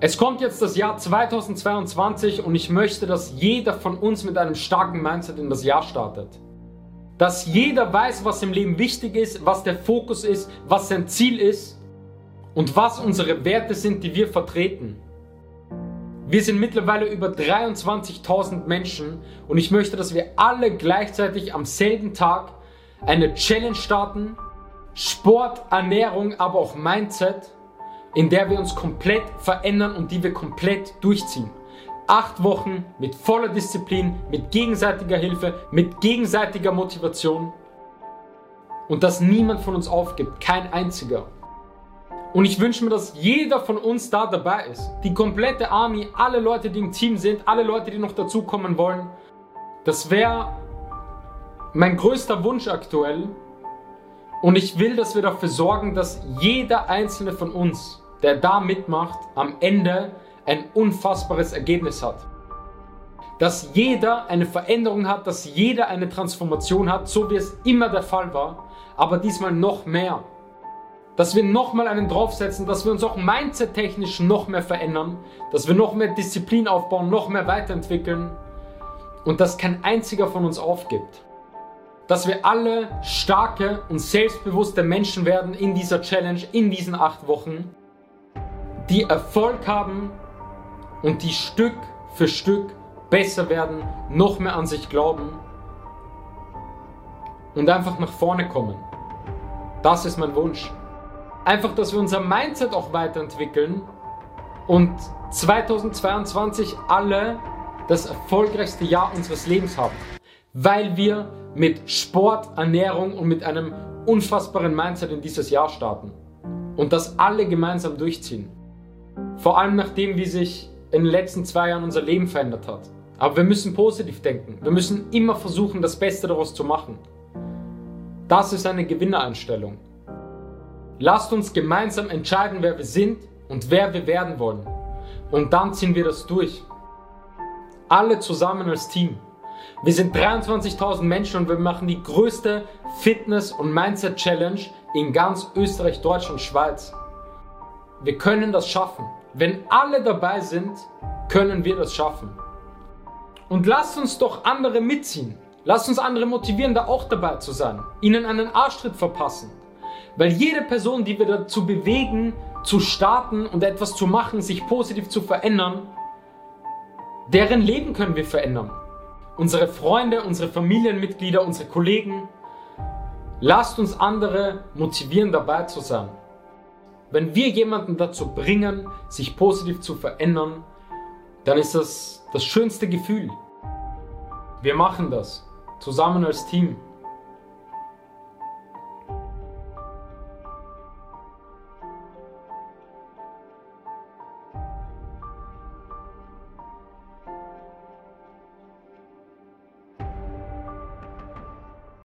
Es kommt jetzt das Jahr 2022 und ich möchte, dass jeder von uns mit einem starken Mindset in das Jahr startet. Dass jeder weiß, was im Leben wichtig ist, was der Fokus ist, was sein Ziel ist und was unsere Werte sind, die wir vertreten. Wir sind mittlerweile über 23.000 Menschen und ich möchte, dass wir alle gleichzeitig am selben Tag eine Challenge starten, Sport, Ernährung, aber auch Mindset in der wir uns komplett verändern und die wir komplett durchziehen. Acht Wochen mit voller Disziplin, mit gegenseitiger Hilfe, mit gegenseitiger Motivation. Und dass niemand von uns aufgibt, kein einziger. Und ich wünsche mir, dass jeder von uns da dabei ist. Die komplette Army, alle Leute, die im Team sind, alle Leute, die noch dazukommen wollen. Das wäre mein größter Wunsch aktuell, und ich will, dass wir dafür sorgen, dass jeder einzelne von uns, der da mitmacht, am Ende ein unfassbares Ergebnis hat. Dass jeder eine Veränderung hat, dass jeder eine Transformation hat, so wie es immer der Fall war, aber diesmal noch mehr. Dass wir nochmal einen draufsetzen, dass wir uns auch mindset-technisch noch mehr verändern, dass wir noch mehr Disziplin aufbauen, noch mehr weiterentwickeln und dass kein einziger von uns aufgibt dass wir alle starke und selbstbewusste Menschen werden in dieser Challenge, in diesen acht Wochen, die Erfolg haben und die Stück für Stück besser werden, noch mehr an sich glauben und einfach nach vorne kommen. Das ist mein Wunsch. Einfach, dass wir unser Mindset auch weiterentwickeln und 2022 alle das erfolgreichste Jahr unseres Lebens haben, weil wir mit Sport, Ernährung und mit einem unfassbaren Mindset in dieses Jahr starten. Und das alle gemeinsam durchziehen. Vor allem nachdem, wie sich in den letzten zwei Jahren unser Leben verändert hat. Aber wir müssen positiv denken. Wir müssen immer versuchen, das Beste daraus zu machen. Das ist eine Gewinnereinstellung. Lasst uns gemeinsam entscheiden, wer wir sind und wer wir werden wollen. Und dann ziehen wir das durch. Alle zusammen als Team. Wir sind 23.000 Menschen und wir machen die größte Fitness- und Mindset-Challenge in ganz Österreich, Deutschland, Schweiz. Wir können das schaffen. Wenn alle dabei sind, können wir das schaffen. Und lasst uns doch andere mitziehen. Lasst uns andere motivieren, da auch dabei zu sein. Ihnen einen Arschtritt verpassen. Weil jede Person, die wir dazu bewegen, zu starten und etwas zu machen, sich positiv zu verändern, deren Leben können wir verändern unsere Freunde, unsere Familienmitglieder, unsere Kollegen. Lasst uns andere motivieren, dabei zu sein. Wenn wir jemanden dazu bringen, sich positiv zu verändern, dann ist das das schönste Gefühl. Wir machen das zusammen als Team.